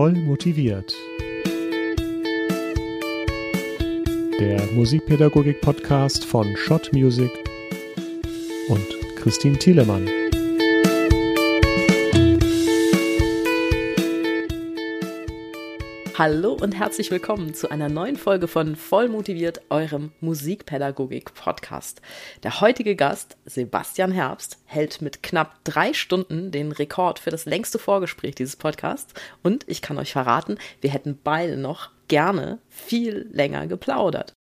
Voll motiviert. Der Musikpädagogik-Podcast von Schott Music und Christine Thielemann. Hallo und herzlich willkommen zu einer neuen Folge von Voll motiviert, eurem Musikpädagogik-Podcast. Der heutige Gast, Sebastian Herbst, hält mit knapp drei Stunden den Rekord für das längste Vorgespräch dieses Podcasts. Und ich kann euch verraten, wir hätten beide noch gerne viel länger geplaudert.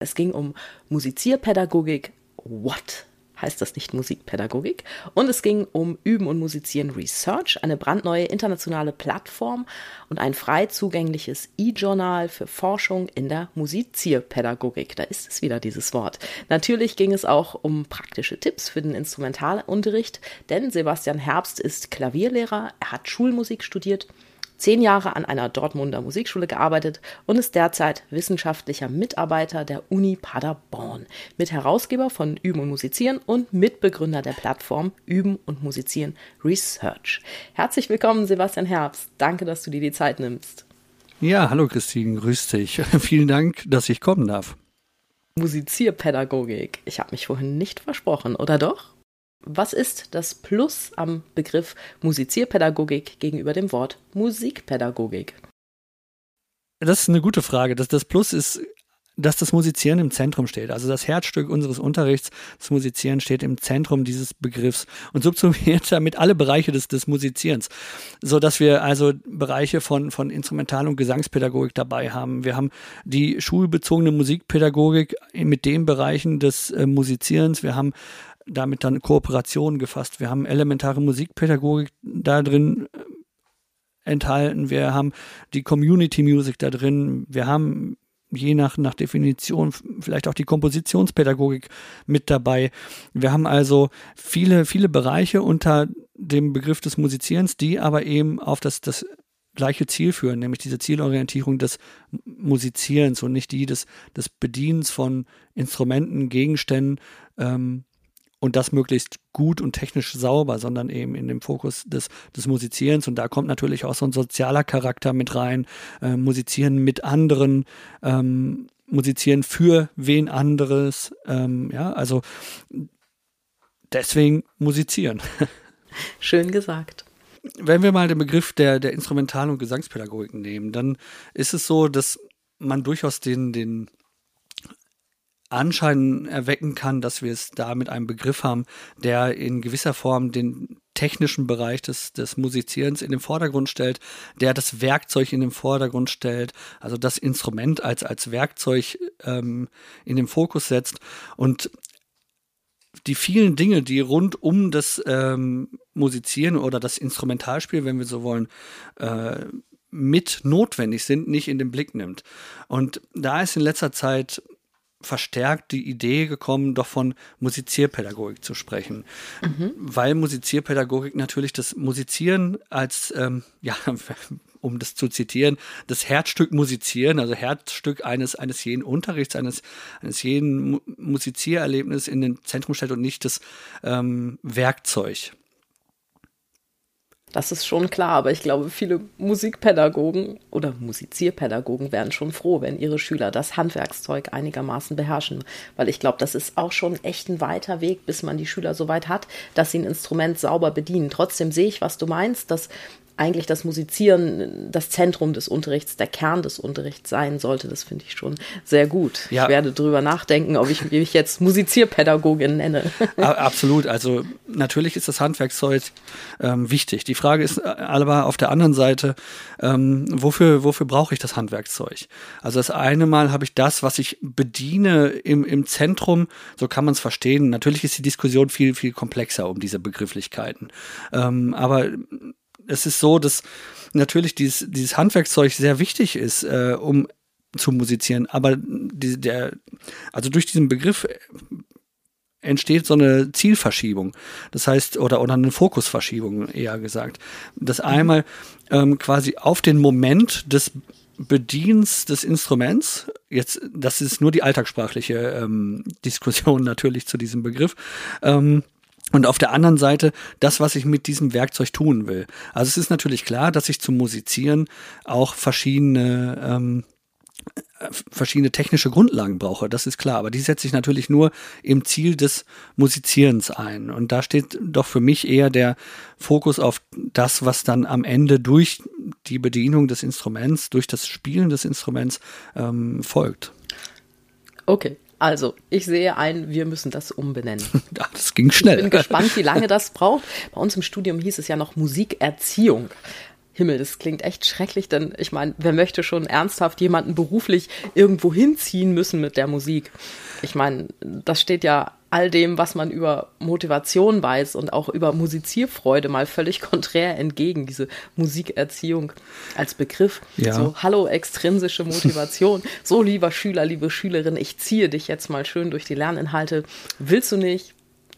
Es ging um Musizierpädagogik. What? Heißt das nicht Musikpädagogik. Und es ging um Üben und Musizieren Research, eine brandneue internationale Plattform und ein frei zugängliches E-Journal für Forschung in der Musizierpädagogik. Da ist es wieder dieses Wort. Natürlich ging es auch um praktische Tipps für den Instrumentalunterricht, denn Sebastian Herbst ist Klavierlehrer, er hat Schulmusik studiert zehn Jahre an einer Dortmunder Musikschule gearbeitet und ist derzeit wissenschaftlicher Mitarbeiter der Uni Paderborn, Mitherausgeber von Üben und Musizieren und Mitbegründer der Plattform Üben und Musizieren Research. Herzlich willkommen, Sebastian Herbst. Danke, dass du dir die Zeit nimmst. Ja, hallo Christine, grüß dich. Vielen Dank, dass ich kommen darf. Musizierpädagogik. Ich habe mich vorhin nicht versprochen, oder doch? Was ist das Plus am Begriff Musizierpädagogik gegenüber dem Wort Musikpädagogik? Das ist eine gute Frage. Das, das Plus ist, dass das Musizieren im Zentrum steht. Also das Herzstück unseres Unterrichts, das Musizieren steht im Zentrum dieses Begriffs und subsumiert damit alle Bereiche des, des Musizierens, so dass wir also Bereiche von, von Instrumental- und Gesangspädagogik dabei haben. Wir haben die schulbezogene Musikpädagogik mit den Bereichen des äh, Musizierens. Wir haben damit dann Kooperationen gefasst. Wir haben elementare Musikpädagogik da drin äh, enthalten. Wir haben die Community Music da drin. Wir haben je nach, nach Definition vielleicht auch die Kompositionspädagogik mit dabei. Wir haben also viele, viele Bereiche unter dem Begriff des Musizierens, die aber eben auf das, das gleiche Ziel führen, nämlich diese Zielorientierung des Musizierens und nicht die des, des Bedienens von Instrumenten, Gegenständen, ähm, und das möglichst gut und technisch sauber, sondern eben in dem Fokus des, des Musizierens. Und da kommt natürlich auch so ein sozialer Charakter mit rein, äh, Musizieren mit anderen, ähm, Musizieren für wen anderes. Ähm, ja, also deswegen musizieren. Schön gesagt. Wenn wir mal den Begriff der, der Instrumental- und Gesangspädagogik nehmen, dann ist es so, dass man durchaus den, den Anschein erwecken kann, dass wir es da mit einem Begriff haben, der in gewisser Form den technischen Bereich des, des Musizierens in den Vordergrund stellt, der das Werkzeug in den Vordergrund stellt, also das Instrument als, als Werkzeug ähm, in den Fokus setzt und die vielen Dinge, die rund um das ähm, Musizieren oder das Instrumentalspiel, wenn wir so wollen, äh, mit notwendig sind, nicht in den Blick nimmt. Und da ist in letzter Zeit verstärkt die Idee gekommen, doch von Musizierpädagogik zu sprechen. Mhm. Weil Musizierpädagogik natürlich das Musizieren als, ähm, ja, um das zu zitieren, das Herzstück Musizieren, also Herzstück eines, eines jeden Unterrichts, eines, eines jeden Musiziererlebnisses in den Zentrum stellt und nicht das ähm, Werkzeug. Das ist schon klar, aber ich glaube, viele Musikpädagogen oder Musizierpädagogen wären schon froh, wenn ihre Schüler das Handwerkszeug einigermaßen beherrschen. Weil ich glaube, das ist auch schon echt ein weiter Weg, bis man die Schüler so weit hat, dass sie ein Instrument sauber bedienen. Trotzdem sehe ich, was du meinst, dass eigentlich das Musizieren das Zentrum des Unterrichts, der Kern des Unterrichts sein sollte. Das finde ich schon sehr gut. Ja. Ich werde drüber nachdenken, ob ich mich jetzt Musizierpädagogin nenne. Absolut. Also natürlich ist das Handwerkszeug ähm, wichtig. Die Frage ist aber auf der anderen Seite, ähm, wofür, wofür brauche ich das Handwerkszeug? Also das eine Mal habe ich das, was ich bediene im, im Zentrum, so kann man es verstehen. Natürlich ist die Diskussion viel, viel komplexer um diese Begrifflichkeiten. Ähm, aber es ist so, dass natürlich dieses, dieses Handwerkszeug sehr wichtig ist, äh, um zu musizieren, aber die, der, also durch diesen Begriff entsteht so eine Zielverschiebung. Das heißt, oder, oder eine Fokusverschiebung, eher gesagt. Das mhm. einmal ähm, quasi auf den Moment des Bedienens des Instruments, jetzt, das ist nur die alltagssprachliche ähm, Diskussion natürlich zu diesem Begriff, ähm, und auf der anderen Seite das, was ich mit diesem Werkzeug tun will. Also es ist natürlich klar, dass ich zum Musizieren auch verschiedene ähm, verschiedene technische Grundlagen brauche, das ist klar. Aber die setze ich natürlich nur im Ziel des Musizierens ein. Und da steht doch für mich eher der Fokus auf das, was dann am Ende durch die Bedienung des Instruments, durch das Spielen des Instruments ähm, folgt. Okay, also, ich sehe ein, wir müssen das umbenennen. das ging schnell. Ich bin gespannt, wie lange das braucht. Bei uns im Studium hieß es ja noch Musikerziehung. Himmel, das klingt echt schrecklich, denn ich meine, wer möchte schon ernsthaft jemanden beruflich irgendwo hinziehen müssen mit der Musik? Ich meine, das steht ja all dem, was man über Motivation weiß und auch über Musizierfreude mal völlig konträr entgegen, diese Musikerziehung als Begriff. Ja. So, hallo, extrinsische Motivation. so, lieber Schüler, liebe Schülerin, ich ziehe dich jetzt mal schön durch die Lerninhalte. Willst du nicht?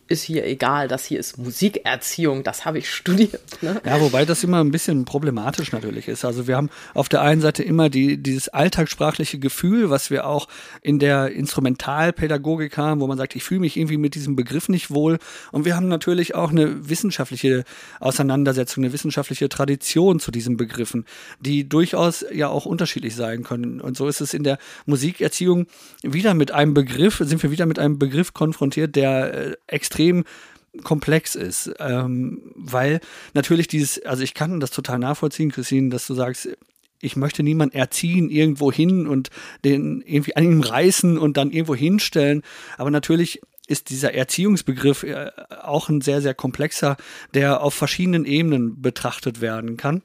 Ist hier egal, das hier ist Musikerziehung, das habe ich studiert. Ne? Ja, wobei das immer ein bisschen problematisch natürlich ist. Also wir haben auf der einen Seite immer die, dieses alltagssprachliche Gefühl, was wir auch in der Instrumentalpädagogik haben, wo man sagt, ich fühle mich irgendwie mit diesem Begriff nicht wohl. Und wir haben natürlich auch eine wissenschaftliche Auseinandersetzung, eine wissenschaftliche Tradition zu diesen Begriffen, die durchaus ja auch unterschiedlich sein können. Und so ist es in der Musikerziehung wieder mit einem Begriff, sind wir wieder mit einem Begriff konfrontiert, der äh, extrem extrem komplex ist, ähm, weil natürlich dieses, also ich kann das total nachvollziehen, Christine, dass du sagst, ich möchte niemanden erziehen irgendwo hin und den irgendwie an ihm reißen und dann irgendwo hinstellen, aber natürlich ist dieser Erziehungsbegriff äh, auch ein sehr, sehr komplexer, der auf verschiedenen Ebenen betrachtet werden kann.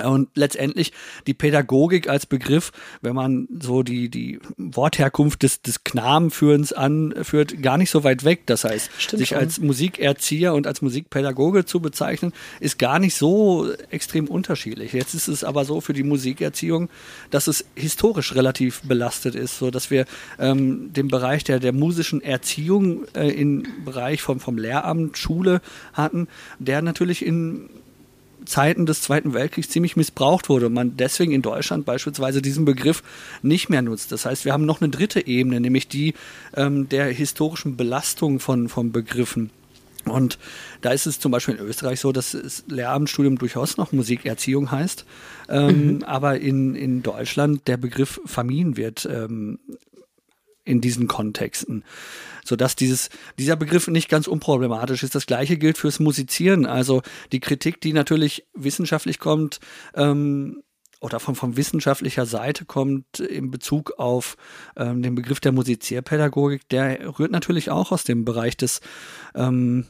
Und letztendlich die Pädagogik als Begriff, wenn man so die, die Wortherkunft des, des Knabenführens anführt, gar nicht so weit weg. Das heißt, Stimmt sich schon. als Musikerzieher und als Musikpädagoge zu bezeichnen, ist gar nicht so extrem unterschiedlich. Jetzt ist es aber so für die Musikerziehung, dass es historisch relativ belastet ist, so dass wir ähm, den Bereich der, der musischen Erziehung äh, im Bereich vom, vom Lehramt, Schule hatten, der natürlich in Zeiten des Zweiten Weltkriegs ziemlich missbraucht wurde und man deswegen in Deutschland beispielsweise diesen Begriff nicht mehr nutzt. Das heißt, wir haben noch eine dritte Ebene, nämlich die ähm, der historischen Belastung von, von Begriffen. Und da ist es zum Beispiel in Österreich so, dass das Lehramtsstudium durchaus noch Musikerziehung heißt, ähm, mhm. aber in, in Deutschland der Begriff Familienwirt ähm, in diesen Kontexten. Sodass dieses, dieser Begriff nicht ganz unproblematisch ist. Das gleiche gilt fürs Musizieren. Also die Kritik, die natürlich wissenschaftlich kommt, ähm, oder von, von wissenschaftlicher Seite kommt in Bezug auf ähm, den Begriff der Musizierpädagogik, der rührt natürlich auch aus dem Bereich des ähm,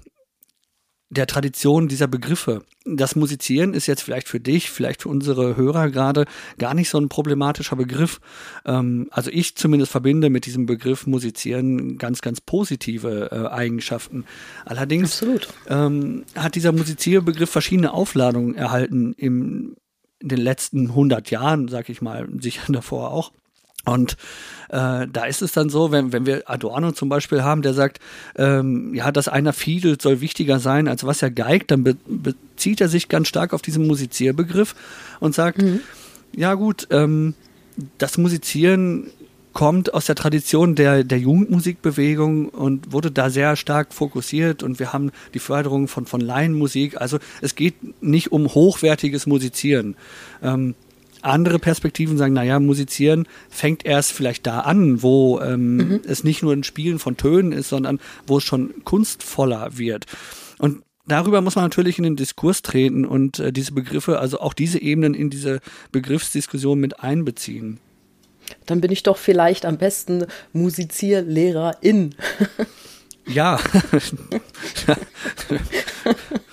der Tradition dieser Begriffe. Das Musizieren ist jetzt vielleicht für dich, vielleicht für unsere Hörer gerade gar nicht so ein problematischer Begriff. Ähm, also ich zumindest verbinde mit diesem Begriff Musizieren ganz, ganz positive äh, Eigenschaften. Allerdings ähm, hat dieser Musizierbegriff verschiedene Aufladungen erhalten im, in den letzten 100 Jahren, sag ich mal, sicher davor auch. Und äh, da ist es dann so, wenn, wenn wir Adorno zum Beispiel haben, der sagt, ähm, ja, dass einer fiedelt soll wichtiger sein, als was er geigt, dann be bezieht er sich ganz stark auf diesen Musizierbegriff und sagt, mhm. ja gut, ähm, das Musizieren kommt aus der Tradition der, der Jugendmusikbewegung und wurde da sehr stark fokussiert und wir haben die Förderung von, von Laienmusik. Also es geht nicht um hochwertiges Musizieren. Ähm, andere Perspektiven sagen, naja, musizieren fängt erst vielleicht da an, wo ähm, mhm. es nicht nur ein Spielen von Tönen ist, sondern wo es schon kunstvoller wird. Und darüber muss man natürlich in den Diskurs treten und äh, diese Begriffe, also auch diese Ebenen in diese Begriffsdiskussion mit einbeziehen. Dann bin ich doch vielleicht am besten Musizierlehrerin. ja.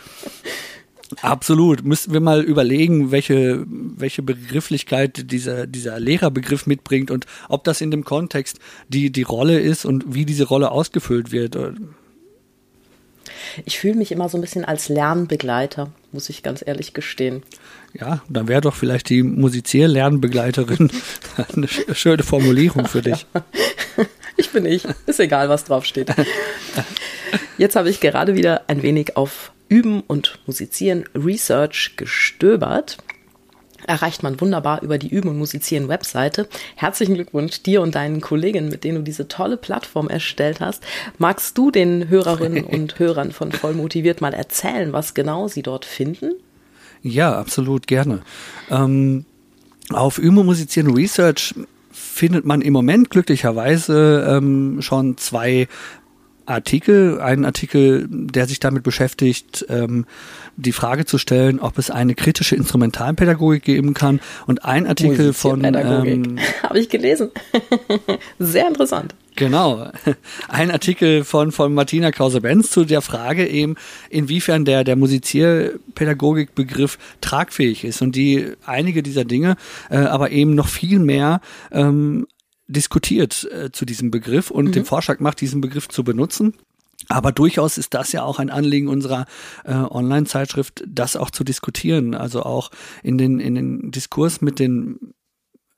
Absolut. Müssten wir mal überlegen, welche, welche Begrifflichkeit dieser, dieser Lehrerbegriff mitbringt und ob das in dem Kontext die, die Rolle ist und wie diese Rolle ausgefüllt wird. Ich fühle mich immer so ein bisschen als Lernbegleiter, muss ich ganz ehrlich gestehen. Ja, dann wäre doch vielleicht die Musizier-Lernbegleiterin eine schöne Formulierung für dich. ich bin ich. Ist egal, was draufsteht. Jetzt habe ich gerade wieder ein wenig auf Üben und Musizieren Research gestöbert. erreicht man wunderbar über die Üben und Musizieren Webseite. Herzlichen Glückwunsch dir und deinen Kolleginnen, mit denen du diese tolle Plattform erstellt hast. Magst du den Hörerinnen und Hörern von Vollmotiviert mal erzählen, was genau sie dort finden? Ja, absolut gerne. Ähm, auf Üben und Musizieren Research findet man im Moment glücklicherweise ähm, schon zwei Artikel, einen Artikel, der sich damit beschäftigt, ähm, die Frage zu stellen, ob es eine kritische Instrumentalpädagogik geben kann und ein Artikel von ähm, habe ich gelesen. Sehr interessant. Genau. Ein Artikel von, von Martina Krause-Benz zu der Frage eben, inwiefern der, der Musizierpädagogikbegriff tragfähig ist und die einige dieser Dinge, äh, aber eben noch viel mehr ähm, diskutiert äh, zu diesem Begriff und mhm. den Vorschlag macht, diesen Begriff zu benutzen. Aber durchaus ist das ja auch ein Anliegen unserer äh, Online-Zeitschrift, das auch zu diskutieren. Also auch in den, in den Diskurs mit den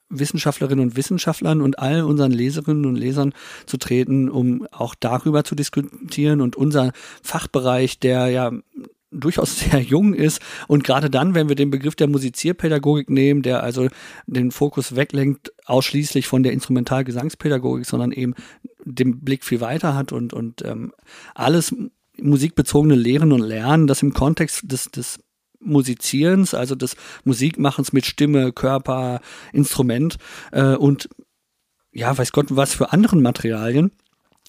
Wissenschaftlerinnen und Wissenschaftlern und all unseren Leserinnen und Lesern zu treten, um auch darüber zu diskutieren und unser Fachbereich, der ja durchaus sehr jung ist. Und gerade dann, wenn wir den Begriff der Musizierpädagogik nehmen, der also den Fokus weglenkt ausschließlich von der Instrumentalgesangspädagogik, sondern eben den Blick viel weiter hat und, und ähm, alles musikbezogene Lehren und Lernen, das im Kontext des, des Musizierens, also des Musikmachens mit Stimme, Körper, Instrument äh, und ja, weiß Gott, was für anderen Materialien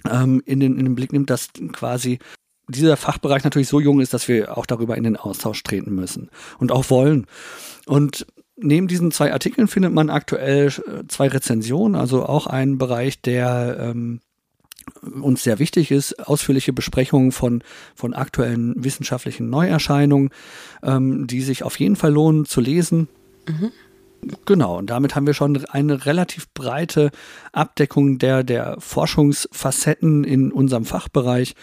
ähm, in, den, in den Blick nimmt, dass quasi dieser Fachbereich natürlich so jung ist, dass wir auch darüber in den Austausch treten müssen und auch wollen. Und neben diesen zwei Artikeln findet man aktuell äh, zwei Rezensionen, also auch ein Bereich, der ähm, uns sehr wichtig ist, ausführliche Besprechungen von, von aktuellen wissenschaftlichen Neuerscheinungen, ähm, die sich auf jeden Fall lohnen zu lesen. Mhm. Genau, und damit haben wir schon eine relativ breite Abdeckung der, der Forschungsfacetten in unserem Fachbereich.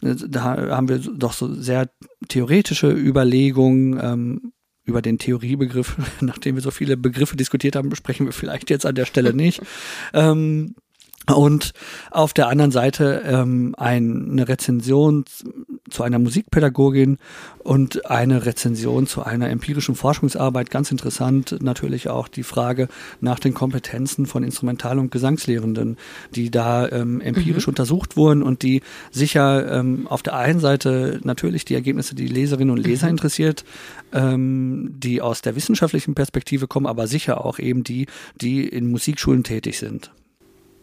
Da haben wir doch so sehr theoretische Überlegungen ähm, über den Theoriebegriff. Nachdem wir so viele Begriffe diskutiert haben, besprechen wir vielleicht jetzt an der Stelle nicht. ähm, und auf der anderen Seite ähm, eine Rezension zu einer Musikpädagogin und eine Rezension zu einer empirischen Forschungsarbeit. Ganz interessant natürlich auch die Frage nach den Kompetenzen von Instrumental- und Gesangslehrenden, die da ähm, empirisch mhm. untersucht wurden und die sicher ähm, auf der einen Seite natürlich die Ergebnisse, die Leserinnen und Leser mhm. interessiert, ähm, die aus der wissenschaftlichen Perspektive kommen, aber sicher auch eben die, die in Musikschulen tätig sind.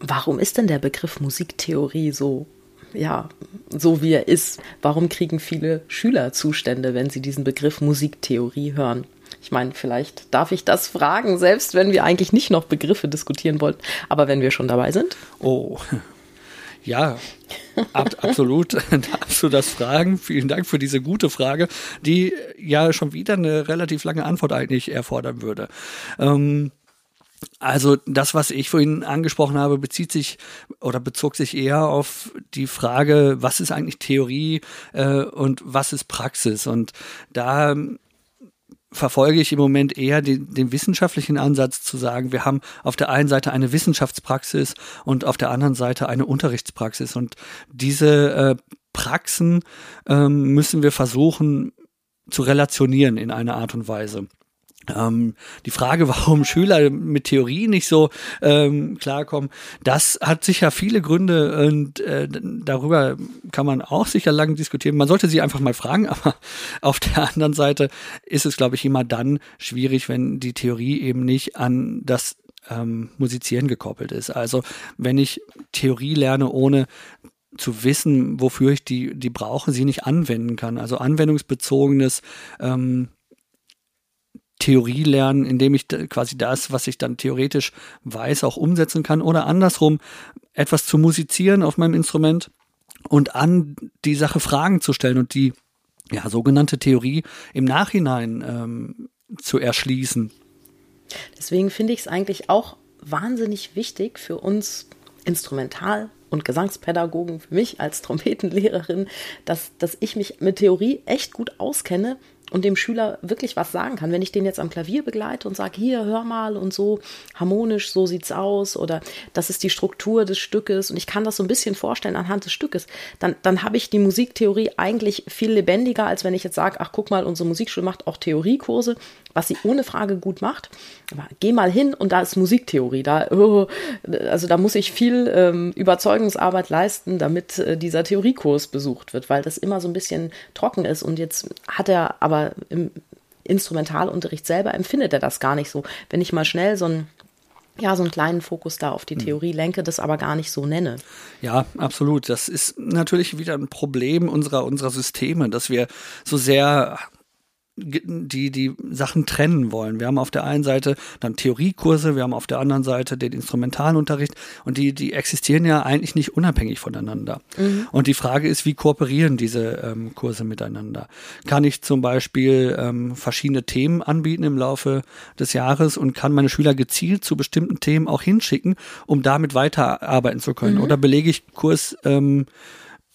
Warum ist denn der Begriff Musiktheorie so, ja, so wie er ist? Warum kriegen viele Schüler Zustände, wenn sie diesen Begriff Musiktheorie hören? Ich meine, vielleicht darf ich das fragen, selbst wenn wir eigentlich nicht noch Begriffe diskutieren wollten. Aber wenn wir schon dabei sind. Oh, ja, ab, absolut darfst du das fragen. Vielen Dank für diese gute Frage, die ja schon wieder eine relativ lange Antwort eigentlich erfordern würde. Ähm, also das, was ich vorhin angesprochen habe, bezieht sich oder bezog sich eher auf die Frage, was ist eigentlich Theorie äh, und was ist Praxis? Und da verfolge ich im Moment eher den, den, wissenschaftlichen Ansatz zu sagen, wir haben auf der einen Seite eine Wissenschaftspraxis und auf der anderen Seite eine Unterrichtspraxis. Und diese äh, Praxen ähm, müssen wir versuchen zu relationieren in einer Art und Weise. Ähm, die Frage, warum Schüler mit Theorie nicht so ähm, klarkommen, das hat sicher viele Gründe und äh, darüber kann man auch sicher lang diskutieren. Man sollte sie einfach mal fragen, aber auf der anderen Seite ist es, glaube ich, immer dann schwierig, wenn die Theorie eben nicht an das ähm, Musizieren gekoppelt ist. Also wenn ich Theorie lerne, ohne zu wissen, wofür ich die, die brauche, sie nicht anwenden kann. Also anwendungsbezogenes ähm, Theorie lernen, indem ich quasi das, was ich dann theoretisch weiß, auch umsetzen kann oder andersrum etwas zu musizieren auf meinem Instrument und an die Sache Fragen zu stellen und die ja, sogenannte Theorie im Nachhinein ähm, zu erschließen. Deswegen finde ich es eigentlich auch wahnsinnig wichtig für uns Instrumental- und Gesangspädagogen, für mich als Trompetenlehrerin, dass, dass ich mich mit Theorie echt gut auskenne, und dem Schüler wirklich was sagen kann. Wenn ich den jetzt am Klavier begleite und sage, hier, hör mal und so harmonisch, so sieht's aus oder das ist die Struktur des Stückes und ich kann das so ein bisschen vorstellen anhand des Stückes, dann, dann habe ich die Musiktheorie eigentlich viel lebendiger, als wenn ich jetzt sage, ach guck mal, unsere Musikschule macht auch Theoriekurse, was sie ohne Frage gut macht. Aber geh mal hin und da ist Musiktheorie. Da, oh, also da muss ich viel ähm, Überzeugungsarbeit leisten, damit äh, dieser Theoriekurs besucht wird, weil das immer so ein bisschen trocken ist. Und jetzt hat er aber im Instrumentalunterricht selber empfindet er das gar nicht so. Wenn ich mal schnell so ein ja, so einen kleinen Fokus da auf die hm. Theorie lenke, das aber gar nicht so nenne. Ja, absolut. Das ist natürlich wieder ein Problem unserer, unserer Systeme, dass wir so sehr die die Sachen trennen wollen. Wir haben auf der einen Seite dann Theoriekurse, wir haben auf der anderen Seite den Instrumentalunterricht und die, die existieren ja eigentlich nicht unabhängig voneinander. Mhm. Und die Frage ist, wie kooperieren diese ähm, Kurse miteinander? Kann ich zum Beispiel ähm, verschiedene Themen anbieten im Laufe des Jahres und kann meine Schüler gezielt zu bestimmten Themen auch hinschicken, um damit weiterarbeiten zu können? Mhm. Oder belege ich Kurs ähm,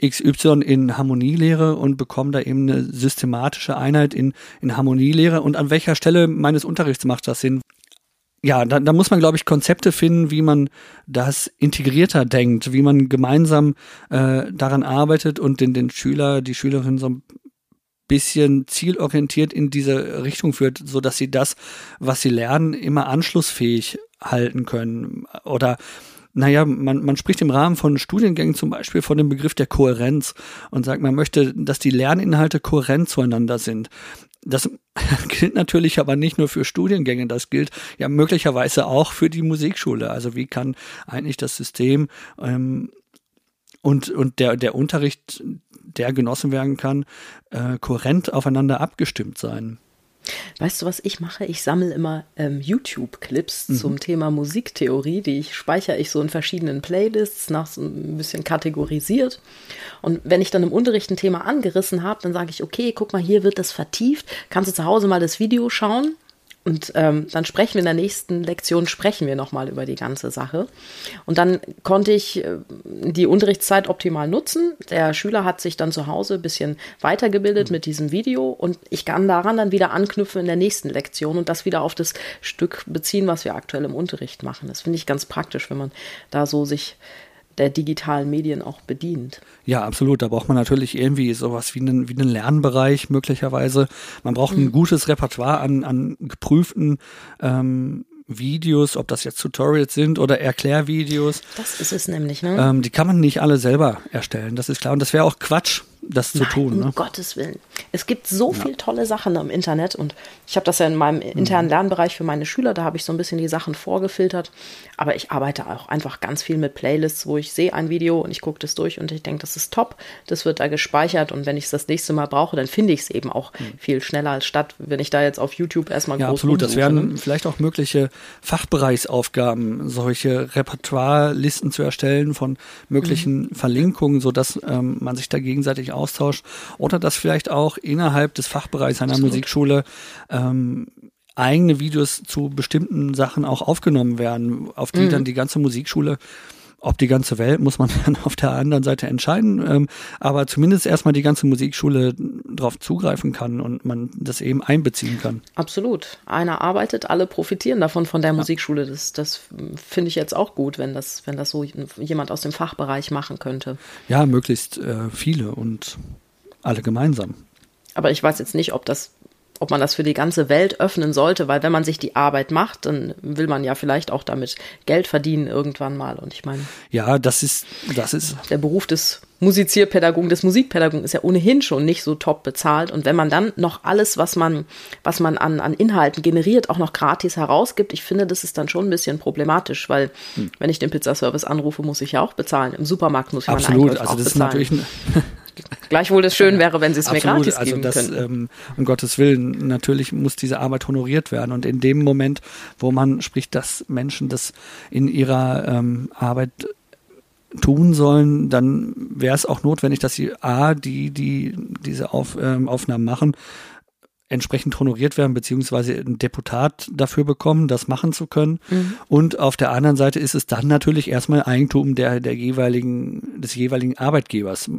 XY in Harmonielehre und bekomme da eben eine systematische Einheit in, in Harmonielehre und an welcher Stelle meines Unterrichts macht das Sinn? Ja, da, da muss man, glaube ich, Konzepte finden, wie man das integrierter denkt, wie man gemeinsam äh, daran arbeitet und den, den Schüler, die Schülerin so ein bisschen zielorientiert in diese Richtung führt, so dass sie das, was sie lernen, immer anschlussfähig halten können oder naja, man, man spricht im Rahmen von Studiengängen zum Beispiel von dem Begriff der Kohärenz und sagt, man möchte, dass die Lerninhalte kohärent zueinander sind. Das gilt natürlich aber nicht nur für Studiengänge, das gilt ja möglicherweise auch für die Musikschule. Also wie kann eigentlich das System ähm, und, und der, der Unterricht, der genossen werden kann, äh, kohärent aufeinander abgestimmt sein? Weißt du, was ich mache? Ich sammle immer ähm, YouTube-Clips mhm. zum Thema Musiktheorie, die ich speichere ich so in verschiedenen Playlists, nach so ein bisschen kategorisiert. Und wenn ich dann im Unterricht ein Thema angerissen habe, dann sage ich, okay, guck mal, hier wird das vertieft. Kannst du zu Hause mal das Video schauen? Und ähm, dann sprechen wir in der nächsten Lektion, sprechen wir nochmal über die ganze Sache. Und dann konnte ich äh, die Unterrichtszeit optimal nutzen. Der Schüler hat sich dann zu Hause ein bisschen weitergebildet mhm. mit diesem Video und ich kann daran dann wieder anknüpfen in der nächsten Lektion und das wieder auf das Stück beziehen, was wir aktuell im Unterricht machen. Das finde ich ganz praktisch, wenn man da so sich der digitalen Medien auch bedient. Ja, absolut. Da braucht man natürlich irgendwie sowas wie einen, wie einen Lernbereich möglicherweise. Man braucht ein mhm. gutes Repertoire an, an geprüften ähm, Videos, ob das jetzt Tutorials sind oder Erklärvideos. Das ist es nämlich, ne? Ähm, die kann man nicht alle selber erstellen, das ist klar. Und das wäre auch Quatsch, das Nein, zu tun. Ne? Um Gottes Willen. Es gibt so ja. viele tolle Sachen im Internet und ich habe das ja in meinem internen mhm. Lernbereich für meine Schüler, da habe ich so ein bisschen die Sachen vorgefiltert. Aber ich arbeite auch einfach ganz viel mit Playlists, wo ich sehe ein Video und ich gucke das durch und ich denke, das ist top, das wird da gespeichert und wenn ich es das nächste Mal brauche, dann finde ich es eben auch mhm. viel schneller als statt, wenn ich da jetzt auf YouTube erstmal ja, groß absolut. Das wären vielleicht auch mögliche Fachbereichsaufgaben, solche Repertoire-Listen zu erstellen von möglichen mhm. Verlinkungen, sodass ähm, man sich da gegenseitig austauscht oder dass vielleicht auch innerhalb des Fachbereichs einer Absolut. Musikschule ähm, eigene Videos zu bestimmten Sachen auch aufgenommen werden, auf die mhm. dann die ganze Musikschule ob die ganze Welt, muss man dann auf der anderen Seite entscheiden, ähm, aber zumindest erstmal die ganze Musikschule darauf zugreifen kann und man das eben einbeziehen kann. Absolut. Einer arbeitet, alle profitieren davon von der ja. Musikschule. Das, das finde ich jetzt auch gut, wenn das, wenn das so jemand aus dem Fachbereich machen könnte. Ja, möglichst äh, viele und alle gemeinsam. Aber ich weiß jetzt nicht, ob das ob man das für die ganze Welt öffnen sollte, weil wenn man sich die Arbeit macht, dann will man ja vielleicht auch damit Geld verdienen irgendwann mal. Und ich meine. Ja, das ist, das ist. Der Beruf des Musizierpädagogen, des Musikpädagogen ist ja ohnehin schon nicht so top bezahlt. Und wenn man dann noch alles, was man, was man an, an Inhalten generiert, auch noch gratis herausgibt, ich finde, das ist dann schon ein bisschen problematisch, weil hm. wenn ich den Pizzaservice anrufe, muss ich ja auch bezahlen. Im Supermarkt muss ich Absolut, meinen also das bezahlen. ist natürlich Gleichwohl es schön wäre, wenn sie es mir gratis also geben das, könnten. Ähm, um Gottes Willen, natürlich muss diese Arbeit honoriert werden. Und in dem Moment, wo man spricht, dass Menschen das in ihrer ähm, Arbeit tun sollen, dann wäre es auch notwendig, dass sie A, die, die diese Auf, ähm, Aufnahmen machen, entsprechend honoriert werden, beziehungsweise ein Deputat dafür bekommen, das machen zu können. Mhm. Und auf der anderen Seite ist es dann natürlich erstmal Eigentum der, der jeweiligen, des jeweiligen Arbeitgebers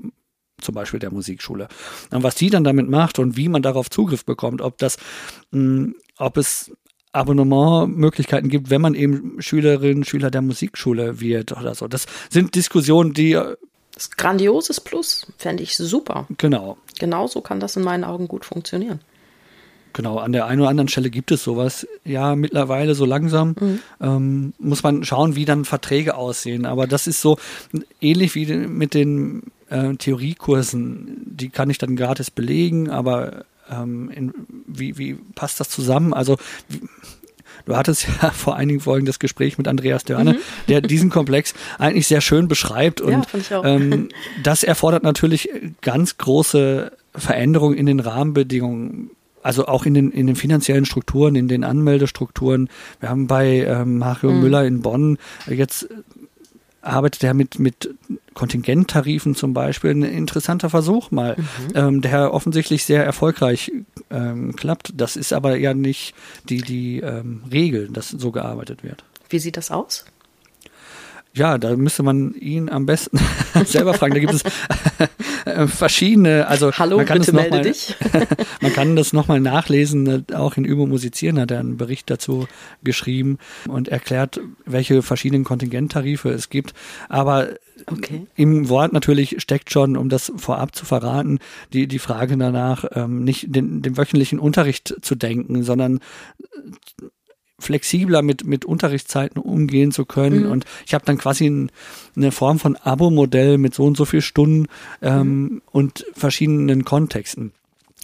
zum Beispiel der Musikschule. Und was die dann damit macht und wie man darauf Zugriff bekommt, ob das, mh, ob es Abonnementmöglichkeiten gibt, wenn man eben Schülerin, Schüler der Musikschule wird oder so. Das sind Diskussionen, die. Das ist grandioses Plus, fände ich super. Genau. Genauso kann das in meinen Augen gut funktionieren. Genau, an der einen oder anderen Stelle gibt es sowas. Ja, mittlerweile so langsam mhm. ähm, muss man schauen, wie dann Verträge aussehen. Aber das ist so ähnlich wie mit den äh, Theoriekursen. Die kann ich dann gratis belegen, aber ähm, in, wie, wie passt das zusammen? Also wie, Du hattest ja vor einigen Folgen das Gespräch mit Andreas Dörne, mhm. der diesen Komplex eigentlich sehr schön beschreibt. Und ja, ähm, das erfordert natürlich ganz große Veränderungen in den Rahmenbedingungen also auch in den, in den finanziellen Strukturen, in den Anmeldestrukturen. Wir haben bei ähm, Mario mhm. Müller in Bonn jetzt arbeitet er mit, mit Kontingenttarifen zum Beispiel. Ein interessanter Versuch mal, mhm. ähm, der offensichtlich sehr erfolgreich ähm, klappt. Das ist aber ja nicht die, die ähm, Regel, dass so gearbeitet wird. Wie sieht das aus? Ja, da müsste man ihn am besten selber fragen. Da gibt es äh, verschiedene, also Hallo, man kann bitte es noch melde mal, dich. man kann das nochmal nachlesen, auch in Übung musizieren hat er einen Bericht dazu geschrieben und erklärt, welche verschiedenen Kontingenttarife es gibt. Aber Okay. Im Wort natürlich steckt schon, um das vorab zu verraten, die, die Frage danach, ähm, nicht den, den wöchentlichen Unterricht zu denken, sondern flexibler mit, mit Unterrichtszeiten umgehen zu können. Mhm. Und ich habe dann quasi ein, eine Form von Abo-Modell mit so und so viel Stunden ähm, mhm. und verschiedenen Kontexten.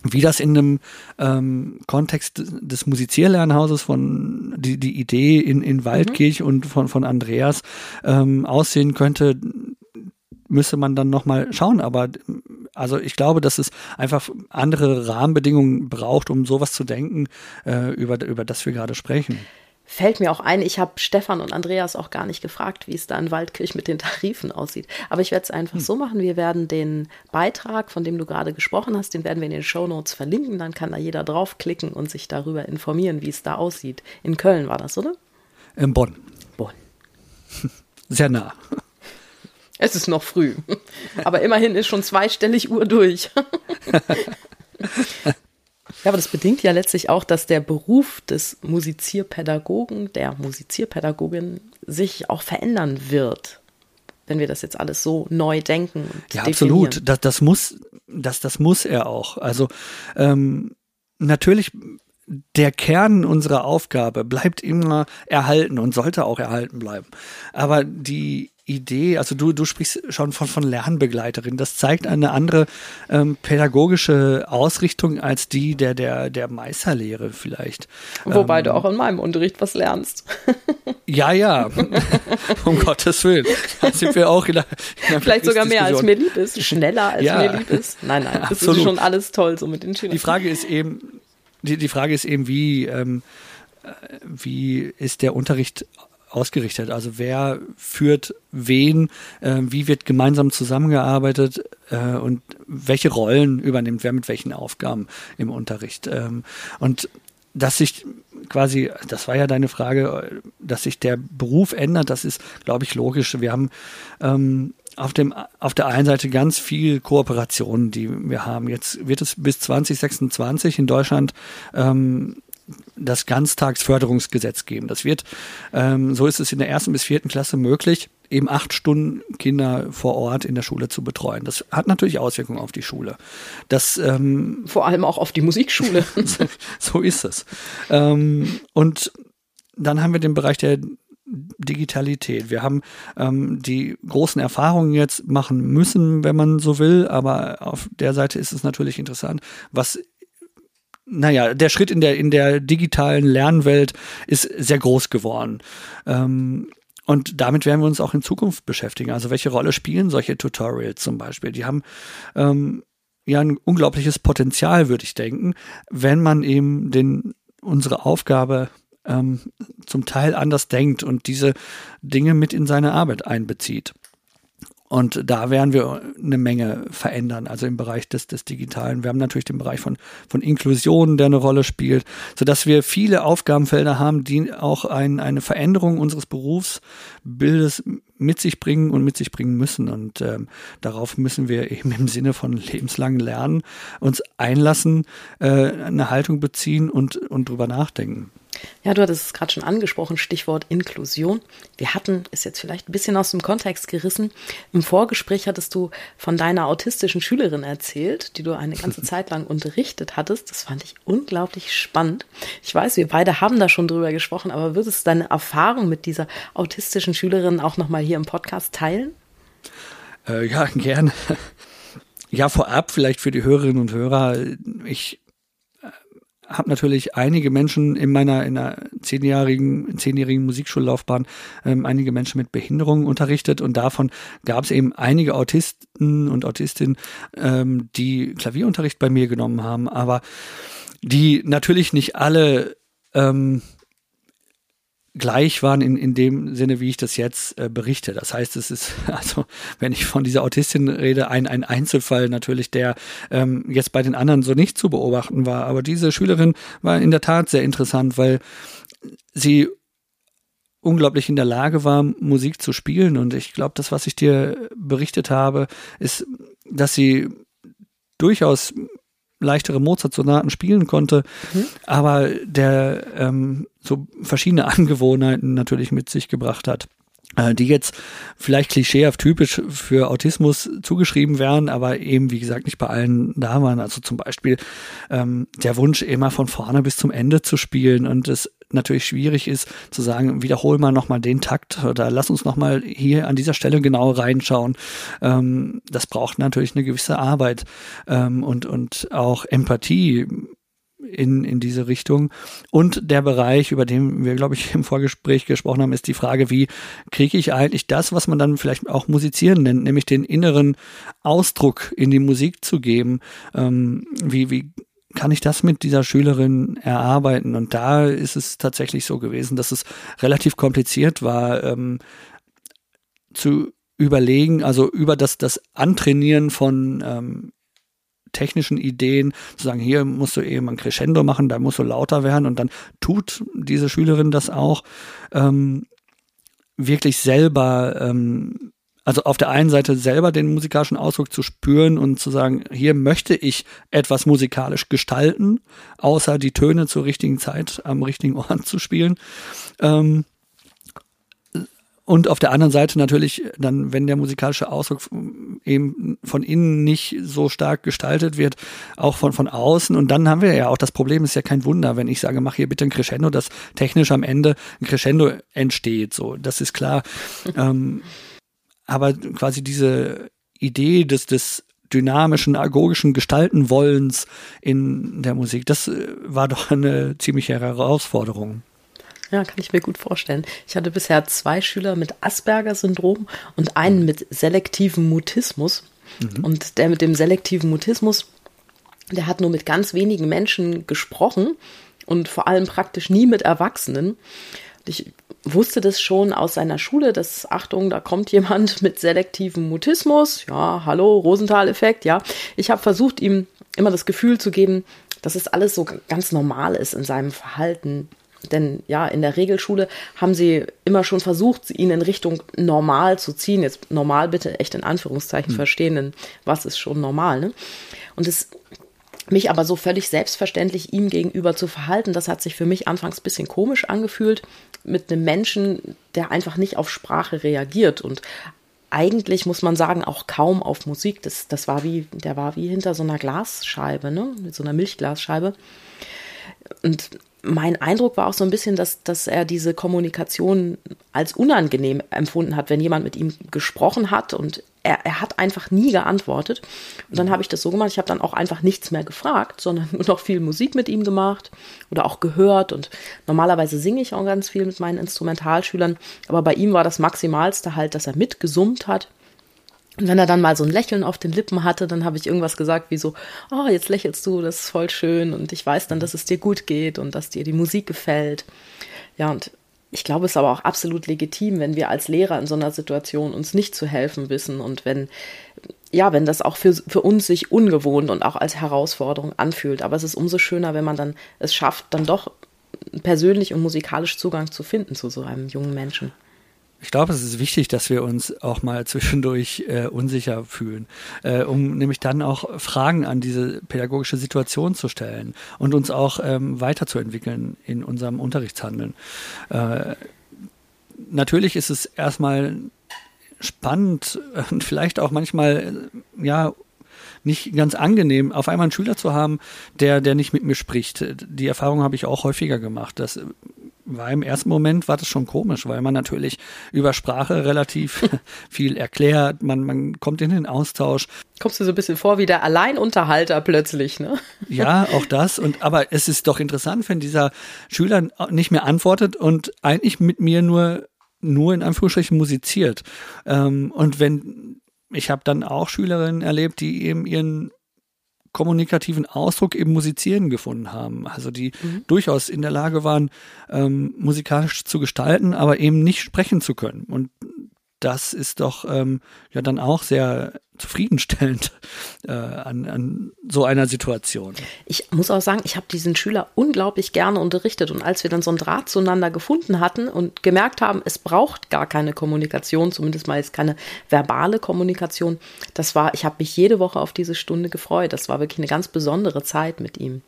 Wie das in einem ähm, Kontext des Musizierlernhauses von die, die Idee in, in Waldkirch mhm. und von, von Andreas ähm, aussehen könnte, müsste man dann nochmal schauen. Aber also ich glaube, dass es einfach andere Rahmenbedingungen braucht, um sowas zu denken, äh, über, über das wir gerade sprechen. Fällt mir auch ein, ich habe Stefan und Andreas auch gar nicht gefragt, wie es da in Waldkirch mit den Tarifen aussieht. Aber ich werde es einfach hm. so machen. Wir werden den Beitrag, von dem du gerade gesprochen hast, den werden wir in den Show Notes verlinken. Dann kann da jeder draufklicken und sich darüber informieren, wie es da aussieht. In Köln war das, oder? In Bonn. Bonn. Sehr nah. Es ist noch früh. Aber immerhin ist schon zweistellig Uhr durch. Ja, aber das bedingt ja letztlich auch, dass der Beruf des Musizierpädagogen, der Musizierpädagogin sich auch verändern wird, wenn wir das jetzt alles so neu denken. ja, absolut. Das, das muss, das, das muss er auch. Also ähm, natürlich der Kern unserer Aufgabe bleibt immer erhalten und sollte auch erhalten bleiben. Aber die Idee, also du, du sprichst schon von, von Lernbegleiterin, das zeigt eine andere ähm, pädagogische Ausrichtung als die der, der, der Meisterlehre vielleicht. Wobei ähm, du auch in meinem Unterricht was lernst. ja, ja, um Gottes Willen. Da sind wir auch in der, in der Vielleicht sogar mehr als mir lieb ist, schneller als ja, mir lieb ist. Nein, nein, das absolut. ist schon alles toll so mit den Schülern. Die Frage ist eben, die, die Frage ist eben, wie, ähm, äh, wie ist der Unterricht ausgerichtet? Also wer führt wen, äh, wie wird gemeinsam zusammengearbeitet äh, und welche Rollen übernimmt wer mit welchen Aufgaben im Unterricht. Ähm, und dass sich quasi, das war ja deine Frage, dass sich der Beruf ändert, das ist, glaube ich, logisch. Wir haben ähm, auf, dem, auf der einen Seite ganz viel Kooperation, die wir haben. Jetzt wird es bis 2026 in Deutschland ähm, das Ganztagsförderungsgesetz geben. Das wird, ähm, so ist es in der ersten bis vierten Klasse möglich, eben acht Stunden Kinder vor Ort in der Schule zu betreuen. Das hat natürlich Auswirkungen auf die Schule. Das, ähm, Vor allem auch auf die Musikschule. so ist es. Ähm, und dann haben wir den Bereich der Digitalität. Wir haben ähm, die großen Erfahrungen jetzt machen müssen, wenn man so will, aber auf der Seite ist es natürlich interessant, was naja, der Schritt in der, in der digitalen Lernwelt ist sehr groß geworden. Ähm, und damit werden wir uns auch in Zukunft beschäftigen. Also welche Rolle spielen solche Tutorials zum Beispiel? Die haben ähm, ja ein unglaubliches Potenzial, würde ich denken, wenn man eben den, unsere Aufgabe ähm, zum Teil anders denkt und diese Dinge mit in seine Arbeit einbezieht. Und da werden wir eine Menge verändern, also im Bereich des, des Digitalen. Wir haben natürlich den Bereich von, von Inklusion, der eine Rolle spielt, sodass wir viele Aufgabenfelder haben, die auch ein, eine Veränderung unseres Berufsbildes mit sich bringen und mit sich bringen müssen. Und ähm, darauf müssen wir eben im Sinne von lebenslangen Lernen uns einlassen, äh, eine Haltung beziehen und, und drüber nachdenken. Ja, du hattest es gerade schon angesprochen, Stichwort Inklusion. Wir hatten, ist jetzt vielleicht ein bisschen aus dem Kontext gerissen, im Vorgespräch hattest du von deiner autistischen Schülerin erzählt, die du eine ganze Zeit lang unterrichtet hattest. Das fand ich unglaublich spannend. Ich weiß, wir beide haben da schon drüber gesprochen, aber würdest du deine Erfahrung mit dieser autistischen Schülerin auch nochmal hier im Podcast teilen? Äh, ja, gern. Ja, vorab vielleicht für die Hörerinnen und Hörer. Ich habe natürlich einige Menschen in meiner in einer zehnjährigen zehnjährigen Musikschullaufbahn ähm, einige Menschen mit Behinderungen unterrichtet und davon gab es eben einige Autisten und Autistinnen, ähm, die Klavierunterricht bei mir genommen haben, aber die natürlich nicht alle ähm, gleich waren in, in dem Sinne, wie ich das jetzt äh, berichte. Das heißt, es ist, also wenn ich von dieser Autistin rede, ein, ein Einzelfall natürlich, der ähm, jetzt bei den anderen so nicht zu beobachten war. Aber diese Schülerin war in der Tat sehr interessant, weil sie unglaublich in der Lage war, Musik zu spielen. Und ich glaube, das, was ich dir berichtet habe, ist, dass sie durchaus leichtere Mozart-Sonaten spielen konnte, mhm. aber der ähm, so verschiedene Angewohnheiten natürlich mit sich gebracht hat äh, die jetzt vielleicht klischeehaft typisch für Autismus zugeschrieben werden, aber eben, wie gesagt, nicht bei allen da waren. Also zum Beispiel ähm, der Wunsch, immer von vorne bis zum Ende zu spielen und es natürlich schwierig ist zu sagen, wiederhol mal nochmal den Takt oder lass uns nochmal hier an dieser Stelle genau reinschauen. Ähm, das braucht natürlich eine gewisse Arbeit ähm, und, und auch Empathie in, in diese Richtung. Und der Bereich, über den wir, glaube ich, im Vorgespräch gesprochen haben, ist die Frage, wie kriege ich eigentlich das, was man dann vielleicht auch musizieren nennt, nämlich den inneren Ausdruck in die Musik zu geben. Ähm, wie, wie kann ich das mit dieser Schülerin erarbeiten? Und da ist es tatsächlich so gewesen, dass es relativ kompliziert war, ähm, zu überlegen, also über das, das Antrainieren von ähm, technischen Ideen, zu sagen, hier musst du eben ein Crescendo machen, da musst du lauter werden und dann tut diese Schülerin das auch ähm, wirklich selber ähm, also auf der einen Seite selber den musikalischen Ausdruck zu spüren und zu sagen, hier möchte ich etwas musikalisch gestalten, außer die Töne zur richtigen Zeit am richtigen Ort zu spielen. Ähm, und auf der anderen Seite natürlich dann, wenn der musikalische Ausdruck eben von innen nicht so stark gestaltet wird, auch von, von außen. Und dann haben wir ja auch das Problem, ist ja kein Wunder, wenn ich sage, mach hier bitte ein Crescendo, dass technisch am Ende ein Crescendo entsteht. So, das ist klar. ähm, aber quasi diese Idee des, des dynamischen, agogischen Gestaltenwollens in der Musik, das äh, war doch eine ziemliche Herausforderung. Ja, kann ich mir gut vorstellen. Ich hatte bisher zwei Schüler mit Asperger-Syndrom und einen mit selektivem Mutismus. Mhm. Und der mit dem selektiven Mutismus, der hat nur mit ganz wenigen Menschen gesprochen und vor allem praktisch nie mit Erwachsenen. Ich wusste das schon aus seiner Schule, dass, Achtung, da kommt jemand mit selektivem Mutismus. Ja, hallo, Rosenthal-Effekt, ja. Ich habe versucht, ihm immer das Gefühl zu geben, dass es alles so ganz normal ist in seinem Verhalten. Denn ja, in der Regelschule haben sie immer schon versucht, ihn in Richtung normal zu ziehen. Jetzt normal bitte echt in Anführungszeichen hm. verstehen, denn was ist schon normal, ne? Und es mich aber so völlig selbstverständlich ihm gegenüber zu verhalten, das hat sich für mich anfangs ein bisschen komisch angefühlt mit einem Menschen, der einfach nicht auf Sprache reagiert und eigentlich muss man sagen auch kaum auf Musik. Das, das war wie, der war wie hinter so einer Glasscheibe, ne, mit so einer Milchglasscheibe. Und mein Eindruck war auch so ein bisschen, dass, dass er diese Kommunikation als unangenehm empfunden hat, wenn jemand mit ihm gesprochen hat und er, er hat einfach nie geantwortet. Und dann habe ich das so gemacht, ich habe dann auch einfach nichts mehr gefragt, sondern nur noch viel Musik mit ihm gemacht oder auch gehört. Und normalerweise singe ich auch ganz viel mit meinen Instrumentalschülern, aber bei ihm war das Maximalste halt, dass er mitgesummt hat und wenn er dann mal so ein Lächeln auf den Lippen hatte, dann habe ich irgendwas gesagt wie so, oh, jetzt lächelst du, das ist voll schön und ich weiß dann, dass es dir gut geht und dass dir die Musik gefällt. Ja, und ich glaube, es ist aber auch absolut legitim, wenn wir als Lehrer in so einer Situation uns nicht zu helfen wissen und wenn, ja, wenn das auch für, für uns sich ungewohnt und auch als Herausforderung anfühlt. Aber es ist umso schöner, wenn man dann es schafft, dann doch persönlich und musikalisch Zugang zu finden zu so einem jungen Menschen. Ich glaube, es ist wichtig, dass wir uns auch mal zwischendurch äh, unsicher fühlen, äh, um nämlich dann auch Fragen an diese pädagogische Situation zu stellen und uns auch ähm, weiterzuentwickeln in unserem Unterrichtshandeln. Äh, natürlich ist es erstmal spannend und vielleicht auch manchmal ja nicht ganz angenehm, auf einmal einen Schüler zu haben, der, der nicht mit mir spricht. Die Erfahrung habe ich auch häufiger gemacht. Das war im ersten Moment war das schon komisch, weil man natürlich über Sprache relativ viel erklärt, man, man kommt in den Austausch. Kommst du so ein bisschen vor wie der Alleinunterhalter plötzlich, ne? Ja, auch das. Und aber es ist doch interessant, wenn dieser Schüler nicht mehr antwortet und eigentlich mit mir nur nur in Anführungsstrichen musiziert. Ähm, und wenn ich habe dann auch Schülerinnen erlebt, die eben ihren kommunikativen Ausdruck im Musizieren gefunden haben. Also die mhm. durchaus in der Lage waren, ähm, musikalisch zu gestalten, aber eben nicht sprechen zu können. Und das ist doch ähm, ja dann auch sehr zufriedenstellend äh, an, an so einer Situation. Ich muss auch sagen, ich habe diesen Schüler unglaublich gerne unterrichtet und als wir dann so einen Draht zueinander gefunden hatten und gemerkt haben, es braucht gar keine Kommunikation, zumindest mal jetzt keine verbale Kommunikation, das war, ich habe mich jede Woche auf diese Stunde gefreut. Das war wirklich eine ganz besondere Zeit mit ihm.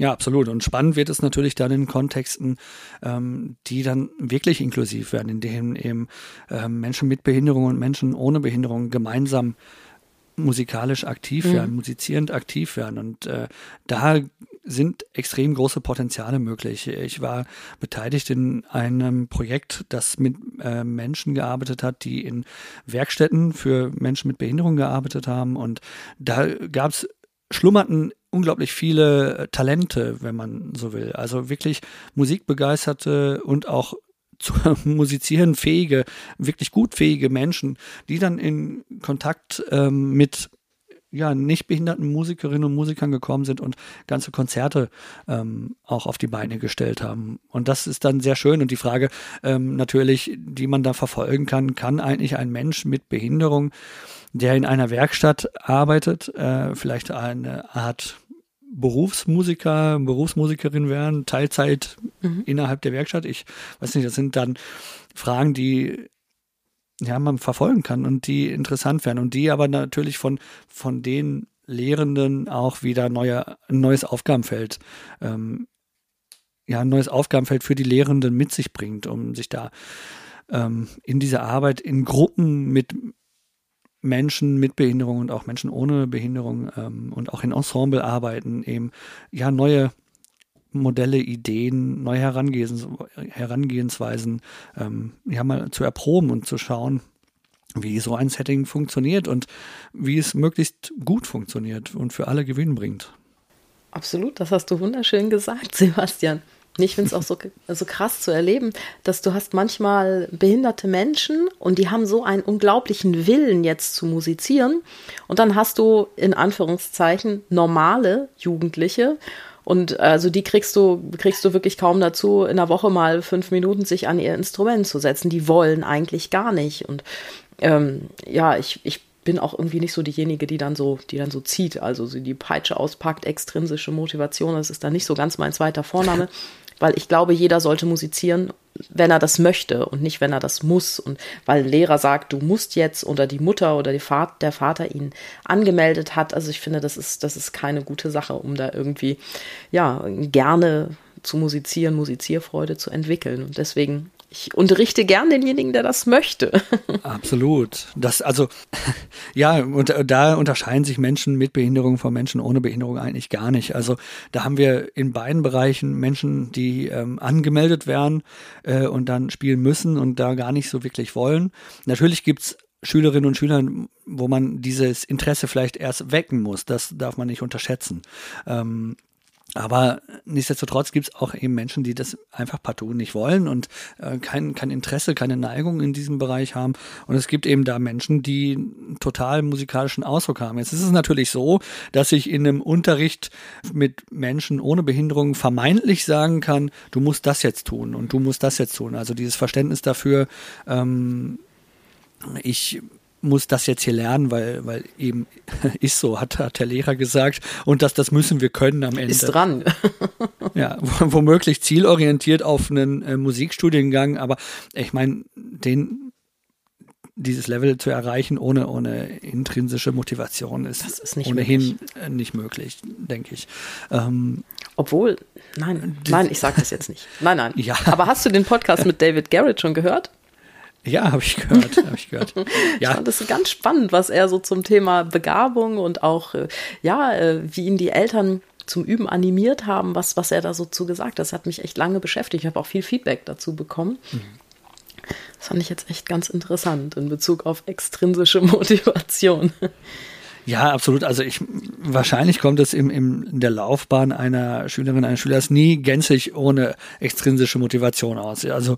Ja, absolut. Und spannend wird es natürlich dann in Kontexten, ähm, die dann wirklich inklusiv werden, in denen eben ähm, Menschen mit Behinderung und Menschen ohne Behinderung gemeinsam musikalisch aktiv mhm. werden, musizierend aktiv werden. Und äh, da sind extrem große Potenziale möglich. Ich war beteiligt in einem Projekt, das mit äh, Menschen gearbeitet hat, die in Werkstätten für Menschen mit Behinderung gearbeitet haben. Und da gab es schlummerten unglaublich viele äh, Talente, wenn man so will. Also wirklich musikbegeisterte und auch zu musizieren fähige, wirklich gut fähige Menschen, die dann in Kontakt ähm, mit ja, nicht behinderten Musikerinnen und Musikern gekommen sind und ganze Konzerte ähm, auch auf die Beine gestellt haben. Und das ist dann sehr schön. Und die Frage ähm, natürlich, die man da verfolgen kann, kann eigentlich ein Mensch mit Behinderung der in einer Werkstatt arbeitet, äh, vielleicht eine Art Berufsmusiker, Berufsmusikerin werden, Teilzeit mhm. innerhalb der Werkstatt. Ich weiß nicht, das sind dann Fragen, die ja, man verfolgen kann und die interessant werden und die aber natürlich von, von den Lehrenden auch wieder neue, ein neues Aufgabenfeld, ähm, ja, ein neues Aufgabenfeld für die Lehrenden mit sich bringt, um sich da ähm, in dieser Arbeit in Gruppen mit Menschen mit Behinderung und auch Menschen ohne Behinderung ähm, und auch in Ensemble arbeiten, eben ja neue Modelle, Ideen, neue Herangehens Herangehensweisen ähm, ja mal zu erproben und zu schauen, wie so ein Setting funktioniert und wie es möglichst gut funktioniert und für alle Gewinn bringt. Absolut, das hast du wunderschön gesagt, Sebastian. Ich finde es auch so, so krass zu erleben, dass du hast manchmal behinderte Menschen und die haben so einen unglaublichen Willen jetzt zu musizieren. Und dann hast du in Anführungszeichen normale Jugendliche. Und also die kriegst du, kriegst du wirklich kaum dazu, in der Woche mal fünf Minuten sich an ihr Instrument zu setzen. Die wollen eigentlich gar nicht. Und ähm, ja, ich, ich bin auch irgendwie nicht so diejenige, die dann so, die dann so zieht, also die Peitsche auspackt, extrinsische Motivation, das ist dann nicht so ganz mein zweiter Vorname weil ich glaube, jeder sollte musizieren, wenn er das möchte und nicht, wenn er das muss. Und weil ein Lehrer sagt, du musst jetzt oder die Mutter oder die Vater, der Vater ihn angemeldet hat. Also ich finde, das ist, das ist keine gute Sache, um da irgendwie, ja, gerne zu musizieren, Musizierfreude zu entwickeln. Und deswegen ich unterrichte gern denjenigen, der das möchte. Absolut. Das, also, ja, und da unterscheiden sich Menschen mit Behinderung von Menschen ohne Behinderung eigentlich gar nicht. Also, da haben wir in beiden Bereichen Menschen, die ähm, angemeldet werden äh, und dann spielen müssen und da gar nicht so wirklich wollen. Natürlich gibt's Schülerinnen und Schüler, wo man dieses Interesse vielleicht erst wecken muss. Das darf man nicht unterschätzen. Ähm, aber nichtsdestotrotz gibt es auch eben Menschen, die das einfach partout nicht wollen und äh, kein, kein Interesse, keine Neigung in diesem Bereich haben. Und es gibt eben da Menschen, die total musikalischen Ausdruck haben. Jetzt ist es natürlich so, dass ich in einem Unterricht mit Menschen ohne Behinderung vermeintlich sagen kann, du musst das jetzt tun und du musst das jetzt tun. Also dieses Verständnis dafür, ähm, ich muss das jetzt hier lernen, weil, weil eben ist so, hat, hat der Lehrer gesagt. Und dass das müssen wir können am Ende. Ist dran. ja, womöglich zielorientiert auf einen äh, Musikstudiengang, aber ich meine, den dieses Level zu erreichen ohne, ohne intrinsische Motivation ist, ist nicht ohnehin möglich. nicht möglich, denke ich. Ähm, Obwohl, nein, nein, ich sage das jetzt nicht. Nein, nein. Ja. Aber hast du den Podcast mit David Garrett schon gehört? Ja, habe ich gehört, habe ich gehört. Ja. Ich fand das ganz spannend, was er so zum Thema Begabung und auch, äh, ja, äh, wie ihn die Eltern zum Üben animiert haben, was, was er da so zu gesagt hat. Das hat mich echt lange beschäftigt. Ich habe auch viel Feedback dazu bekommen. Mhm. Das fand ich jetzt echt ganz interessant in Bezug auf extrinsische Motivation. Ja, absolut. Also ich wahrscheinlich kommt es im, im, in der Laufbahn einer Schülerin, eines Schülers nie gänzlich ohne extrinsische Motivation aus. Also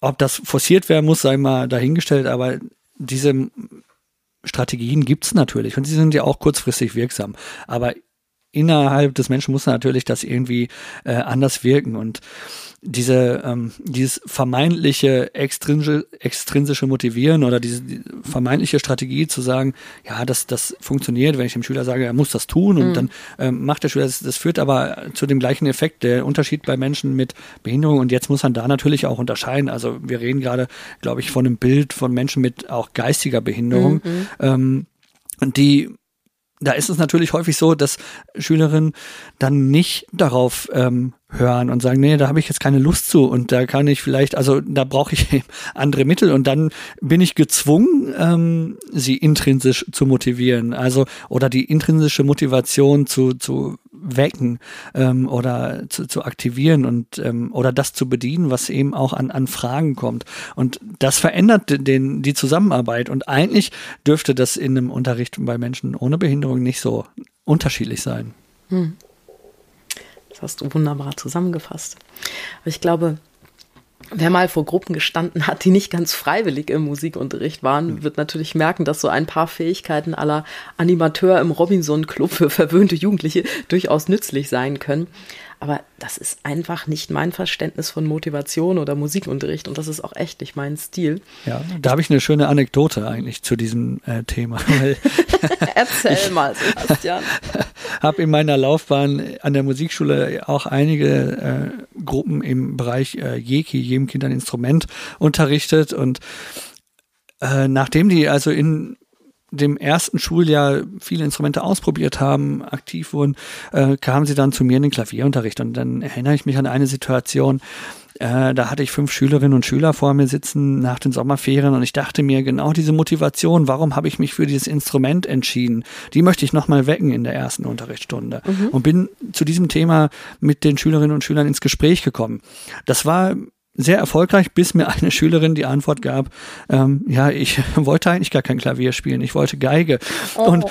ob das forciert werden muss, sei mal dahingestellt, aber diese Strategien gibt es natürlich und sie sind ja auch kurzfristig wirksam. Aber innerhalb des Menschen muss natürlich das irgendwie äh, anders wirken und diese, ähm, dieses vermeintliche extrinsische, extrinsische Motivieren oder diese die vermeintliche Strategie zu sagen, ja, das, das funktioniert, wenn ich dem Schüler sage, er muss das tun und mhm. dann ähm, macht der Schüler das, das führt aber zu dem gleichen Effekt, der Unterschied bei Menschen mit Behinderung und jetzt muss man da natürlich auch unterscheiden. Also wir reden gerade, glaube ich, von einem Bild von Menschen mit auch geistiger Behinderung, mhm. ähm, die da ist es natürlich häufig so, dass Schülerinnen dann nicht darauf ähm, hören und sagen, nee, da habe ich jetzt keine Lust zu und da kann ich vielleicht, also da brauche ich andere Mittel und dann bin ich gezwungen, ähm, sie intrinsisch zu motivieren, also oder die intrinsische Motivation zu, zu wecken ähm, oder zu, zu aktivieren und ähm, oder das zu bedienen, was eben auch an, an Fragen kommt. Und das verändert den, die Zusammenarbeit. Und eigentlich dürfte das in einem Unterricht bei Menschen ohne Behinderung nicht so unterschiedlich sein. Hm. Das hast du wunderbar zusammengefasst. Aber ich glaube, Wer mal vor Gruppen gestanden hat, die nicht ganz freiwillig im Musikunterricht waren, wird natürlich merken, dass so ein paar Fähigkeiten aller Animateur im Robinson Club für verwöhnte Jugendliche durchaus nützlich sein können. Aber das ist einfach nicht mein Verständnis von Motivation oder Musikunterricht und das ist auch echt nicht mein Stil. Ja, da habe ich eine schöne Anekdote eigentlich zu diesem äh, Thema. Erzähl ich mal, Sebastian. habe in meiner Laufbahn an der Musikschule auch einige äh, Gruppen im Bereich äh, Jeki, jedem Kind ein Instrument, unterrichtet und äh, nachdem die also in dem ersten Schuljahr viele Instrumente ausprobiert haben, aktiv wurden, äh, kamen sie dann zu mir in den Klavierunterricht. Und dann erinnere ich mich an eine Situation, äh, da hatte ich fünf Schülerinnen und Schüler vor mir sitzen nach den Sommerferien und ich dachte mir, genau diese Motivation, warum habe ich mich für dieses Instrument entschieden, die möchte ich nochmal wecken in der ersten Unterrichtsstunde. Mhm. Und bin zu diesem Thema mit den Schülerinnen und Schülern ins Gespräch gekommen. Das war sehr erfolgreich, bis mir eine Schülerin die Antwort gab, ähm, ja, ich wollte eigentlich gar kein Klavier spielen, ich wollte Geige. Oh. Und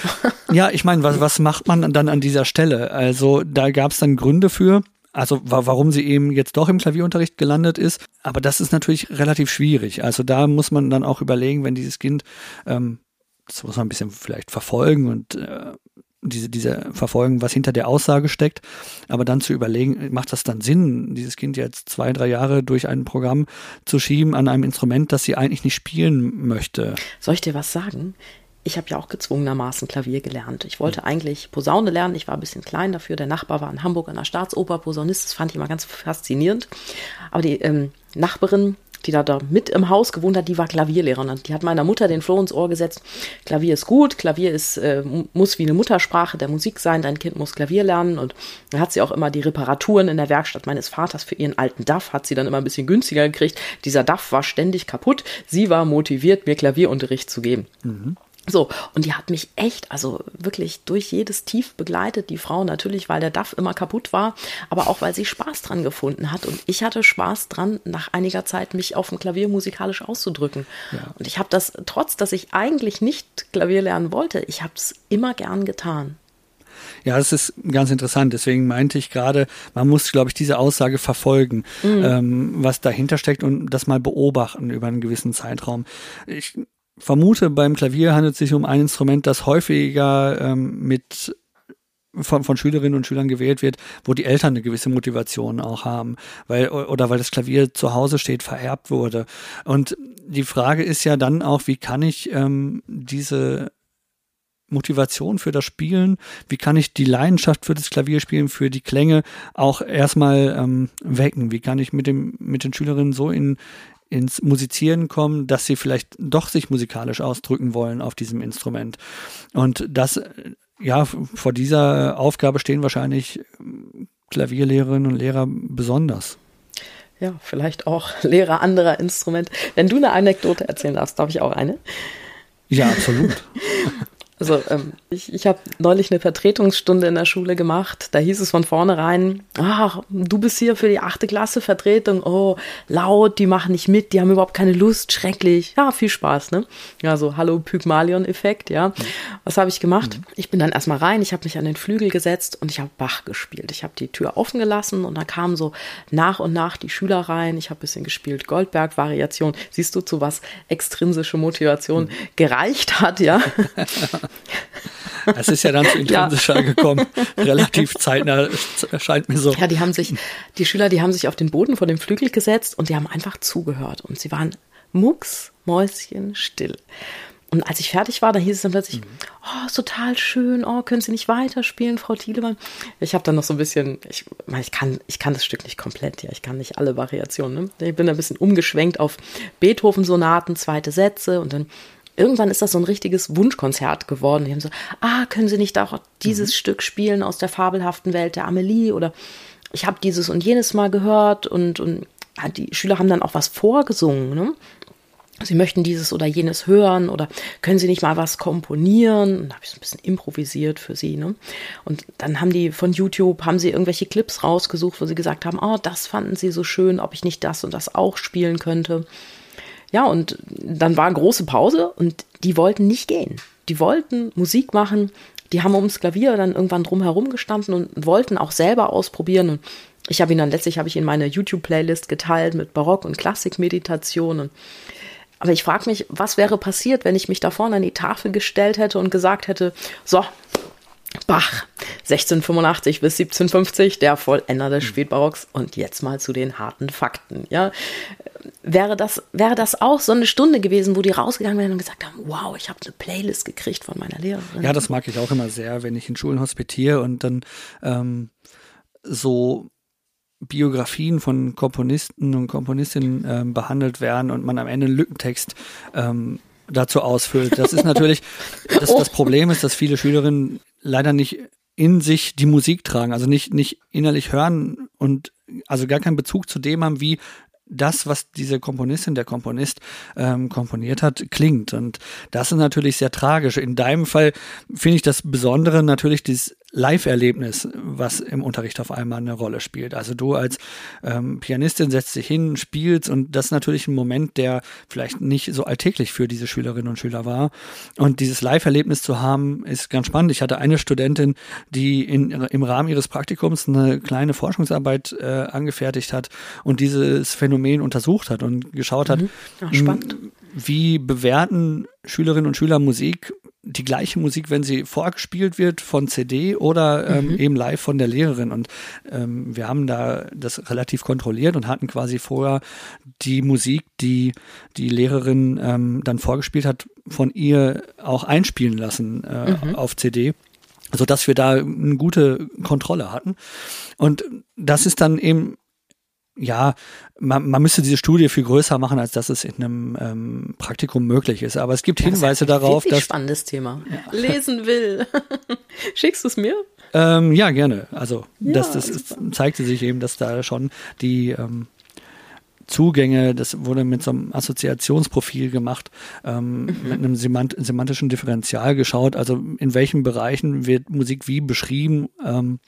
ja, ich meine, was, was macht man dann an dieser Stelle? Also da gab es dann Gründe für. Also warum sie eben jetzt doch im Klavierunterricht gelandet ist. Aber das ist natürlich relativ schwierig. Also da muss man dann auch überlegen, wenn dieses Kind, ähm, das muss man ein bisschen vielleicht verfolgen und äh, diese, diese verfolgen, was hinter der Aussage steckt, aber dann zu überlegen, macht das dann Sinn, dieses Kind jetzt zwei, drei Jahre durch ein Programm zu schieben an einem Instrument, das sie eigentlich nicht spielen möchte? Soll ich dir was sagen? Ich habe ja auch gezwungenermaßen Klavier gelernt. Ich wollte eigentlich Posaune lernen. Ich war ein bisschen klein dafür. Der Nachbar war in Hamburg an der Staatsoper Posaunist. Das fand ich immer ganz faszinierend. Aber die ähm, Nachbarin, die da, da mit im Haus gewohnt hat, die war Klavierlehrerin. Die hat meiner Mutter den Floh ins Ohr gesetzt. Klavier ist gut, Klavier ist, äh, muss wie eine Muttersprache der Musik sein, dein Kind muss Klavier lernen. Und dann hat sie auch immer die Reparaturen in der Werkstatt meines Vaters für ihren alten DAF, hat sie dann immer ein bisschen günstiger gekriegt. Dieser DAF war ständig kaputt. Sie war motiviert, mir Klavierunterricht zu geben. Mhm. So, und die hat mich echt, also wirklich durch jedes Tief begleitet, die Frau natürlich, weil der DAF immer kaputt war, aber auch weil sie Spaß dran gefunden hat. Und ich hatte Spaß dran, nach einiger Zeit mich auf dem Klavier musikalisch auszudrücken. Ja. Und ich habe das, trotz dass ich eigentlich nicht Klavier lernen wollte, ich habe es immer gern getan. Ja, das ist ganz interessant. Deswegen meinte ich gerade, man muss, glaube ich, diese Aussage verfolgen, mhm. ähm, was dahinter steckt und das mal beobachten über einen gewissen Zeitraum. Ich vermute, beim Klavier handelt es sich um ein Instrument, das häufiger ähm, mit von, von Schülerinnen und Schülern gewählt wird, wo die Eltern eine gewisse Motivation auch haben, weil oder weil das Klavier zu Hause steht, vererbt wurde. Und die Frage ist ja dann auch, wie kann ich ähm, diese Motivation für das Spielen? Wie kann ich die Leidenschaft für das Klavierspielen, für die Klänge auch erstmal ähm, wecken? Wie kann ich mit dem mit den Schülerinnen so in ins Musizieren kommen, dass sie vielleicht doch sich musikalisch ausdrücken wollen auf diesem Instrument? Und das ja vor dieser Aufgabe stehen wahrscheinlich Klavierlehrerinnen und Lehrer besonders. Ja, vielleicht auch Lehrer anderer Instrumente. Wenn du eine Anekdote erzählen darfst, darf ich auch eine? Ja, absolut. Also ähm, ich, ich habe neulich eine Vertretungsstunde in der Schule gemacht. Da hieß es von vornherein, ach, du bist hier für die achte Klasse Vertretung. Oh, laut, die machen nicht mit, die haben überhaupt keine Lust, schrecklich. Ja, viel Spaß, ne? Ja, so Hallo Pygmalion-Effekt, ja. Was habe ich gemacht? Mhm. Ich bin dann erstmal rein, ich habe mich an den Flügel gesetzt und ich habe Bach gespielt. Ich habe die Tür offen gelassen und dann kamen so nach und nach die Schüler rein. Ich habe bisschen gespielt, Goldberg-Variation. Siehst du, zu was extrinsische Motivation mhm. gereicht hat, ja. Es ist ja dann zu intrinsischer ja. gekommen. Relativ zeitnah scheint mir so. Ja, die haben sich, die Schüler, die haben sich auf den Boden vor dem Flügel gesetzt und die haben einfach zugehört und sie waren mucks, Mäuschen still. Und als ich fertig war, da hieß es dann plötzlich, mhm. oh, ist total schön, oh, können Sie nicht weiterspielen, Frau Thielemann? Ich habe dann noch so ein bisschen, ich, ich, kann, ich kann das Stück nicht komplett, ja, ich kann nicht alle Variationen. Ne? Ich bin ein bisschen umgeschwenkt auf Beethoven-Sonaten, zweite Sätze und dann irgendwann ist das so ein richtiges Wunschkonzert geworden. Die haben so, ah, können Sie nicht auch dieses mhm. Stück spielen aus der fabelhaften Welt der Amelie oder ich habe dieses und jenes mal gehört und, und die Schüler haben dann auch was vorgesungen. Ne? Sie möchten dieses oder jenes hören oder können Sie nicht mal was komponieren? Und da habe ich so ein bisschen improvisiert für Sie. Ne? Und dann haben die von YouTube, haben sie irgendwelche Clips rausgesucht, wo sie gesagt haben, oh, das fanden sie so schön, ob ich nicht das und das auch spielen könnte. Ja, und dann war große Pause und die wollten nicht gehen. Die wollten Musik machen. Die haben ums Klavier dann irgendwann drumherum gestanden und wollten auch selber ausprobieren. Und ich habe ihn dann letztlich habe ich in meine YouTube-Playlist geteilt mit Barock- und Klassikmeditationen. Aber ich frage mich, was wäre passiert, wenn ich mich da vorne an die Tafel gestellt hätte und gesagt hätte, so, Bach, 1685 bis 1750, der Vollender des. Spätbarocks. Und jetzt mal zu den harten Fakten. Ja, wäre das, wäre das auch so eine Stunde gewesen, wo die rausgegangen wären und gesagt haben, wow, ich habe eine Playlist gekriegt von meiner Lehrerin. Ja, das mag ich auch immer sehr, wenn ich in Schulen hospitiere und dann ähm, so Biografien von Komponisten und Komponistinnen ähm, behandelt werden und man am Ende einen Lückentext ähm, dazu ausfüllt. Das ist natürlich, das, das Problem ist, dass viele Schülerinnen leider nicht in sich die Musik tragen, also nicht, nicht innerlich hören und also gar keinen Bezug zu dem haben, wie das, was diese Komponistin, der Komponist ähm, komponiert hat, klingt. Und das ist natürlich sehr tragisch. In deinem Fall finde ich das Besondere natürlich dieses Live-Erlebnis, was im Unterricht auf einmal eine Rolle spielt. Also du als ähm, Pianistin setzt dich hin, spielst und das ist natürlich ein Moment, der vielleicht nicht so alltäglich für diese Schülerinnen und Schüler war. Und dieses Live-Erlebnis zu haben, ist ganz spannend. Ich hatte eine Studentin, die in, im Rahmen ihres Praktikums eine kleine Forschungsarbeit äh, angefertigt hat und dieses Phänomen untersucht hat und geschaut hat, mhm. Ach, spannend. wie bewerten Schülerinnen und Schüler Musik die gleiche Musik, wenn sie vorgespielt wird von CD oder ähm, mhm. eben live von der Lehrerin. Und ähm, wir haben da das relativ kontrolliert und hatten quasi vorher die Musik, die die Lehrerin ähm, dann vorgespielt hat, von ihr auch einspielen lassen äh, mhm. auf CD so dass wir da eine gute Kontrolle hatten. Und das ist dann eben ja, man, man müsste diese Studie viel größer machen, als dass es in einem ähm, Praktikum möglich ist. Aber es gibt ja, Hinweise das darauf, dass. spannendes Thema. Ja. Lesen will. Schickst du es mir? Ähm, ja, gerne. Also ja, das, das ist, zeigte sich eben, dass da schon die ähm, Zugänge, das wurde mit so einem Assoziationsprofil gemacht, ähm, mhm. mit einem semant semantischen Differential geschaut, also in welchen Bereichen wird Musik wie beschrieben. Ähm,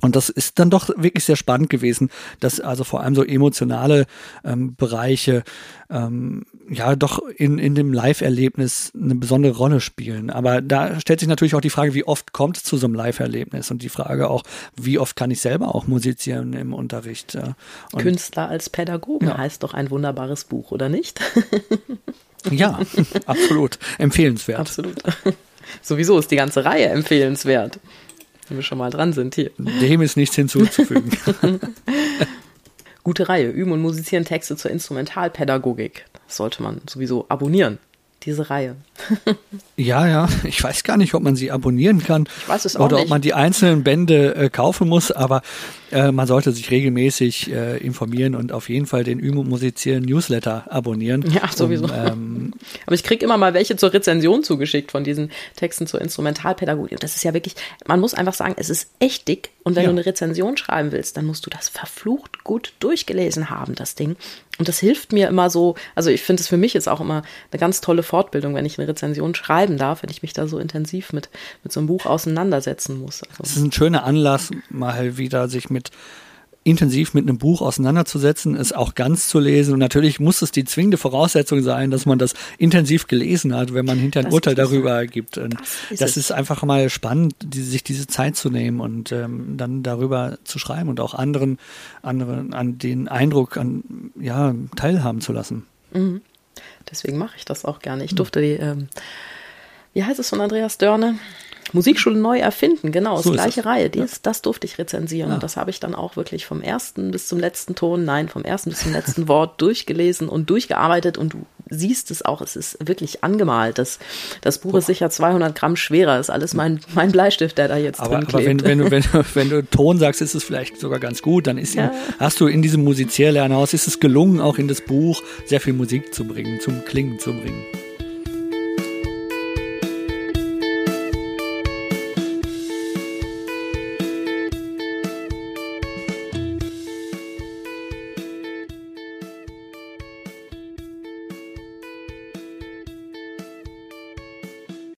und das ist dann doch wirklich sehr spannend gewesen, dass also vor allem so emotionale ähm, Bereiche ähm, ja doch in, in dem Live-Erlebnis eine besondere Rolle spielen. Aber da stellt sich natürlich auch die Frage, wie oft kommt es zu so einem Live-Erlebnis und die Frage auch, wie oft kann ich selber auch musizieren im Unterricht. Ja. Künstler als Pädagogen ja. heißt doch ein wunderbares Buch, oder nicht? ja, absolut. Empfehlenswert. Absolut. Sowieso ist die ganze Reihe empfehlenswert. Wenn wir schon mal dran sind hier. Dem ist nichts hinzuzufügen. Gute Reihe. Üben und musizieren Texte zur Instrumentalpädagogik. Das sollte man sowieso abonnieren diese Reihe. ja, ja, ich weiß gar nicht, ob man sie abonnieren kann ich weiß es auch oder nicht. ob man die einzelnen Bände äh, kaufen muss, aber äh, man sollte sich regelmäßig äh, informieren und auf jeden Fall den Üben Musizieren Newsletter abonnieren. Ja, sowieso. Um, ähm, aber ich kriege immer mal welche zur Rezension zugeschickt von diesen Texten zur Instrumentalpädagogik. Und das ist ja wirklich, man muss einfach sagen, es ist echt dick. Und wenn ja. du eine Rezension schreiben willst, dann musst du das verflucht gut durchgelesen haben, das Ding. Und das hilft mir immer so, also ich finde es für mich jetzt auch immer eine ganz tolle Fortbildung, wenn ich eine Rezension schreiben darf, wenn ich mich da so intensiv mit, mit so einem Buch auseinandersetzen muss. Also. Das ist ein schöner Anlass, mal wieder sich mit intensiv mit einem Buch auseinanderzusetzen, es auch ganz zu lesen. Und natürlich muss es die zwingende Voraussetzung sein, dass man das intensiv gelesen hat, wenn man hinter ein das Urteil darüber gibt. Und das, ist, das ist, einfach mal spannend, die, sich diese Zeit zu nehmen und ähm, dann darüber zu schreiben und auch anderen, anderen an den Eindruck an, ja, teilhaben zu lassen. Mhm. Deswegen mache ich das auch gerne. Ich durfte die, ähm, wie heißt es von Andreas Dörne? Musikschule neu erfinden, genau, so das gleiche Reihe. Die ist, das durfte ich rezensieren. Ja. Und das habe ich dann auch wirklich vom ersten bis zum letzten Ton, nein, vom ersten bis zum letzten Wort durchgelesen und durchgearbeitet. Und du siehst es auch, es ist wirklich angemalt. Das, das Buch Boah. ist sicher 200 Gramm schwerer, ist alles mein, mein Bleistift, der da jetzt aber, drin klebt. Aber wenn, wenn, du, wenn, du, wenn du Ton sagst, ist es vielleicht sogar ganz gut. Dann ist ja. ihm, hast du in diesem Musizierlernhaus, ist es gelungen, auch in das Buch sehr viel Musik zu bringen, zum Klingen zu bringen.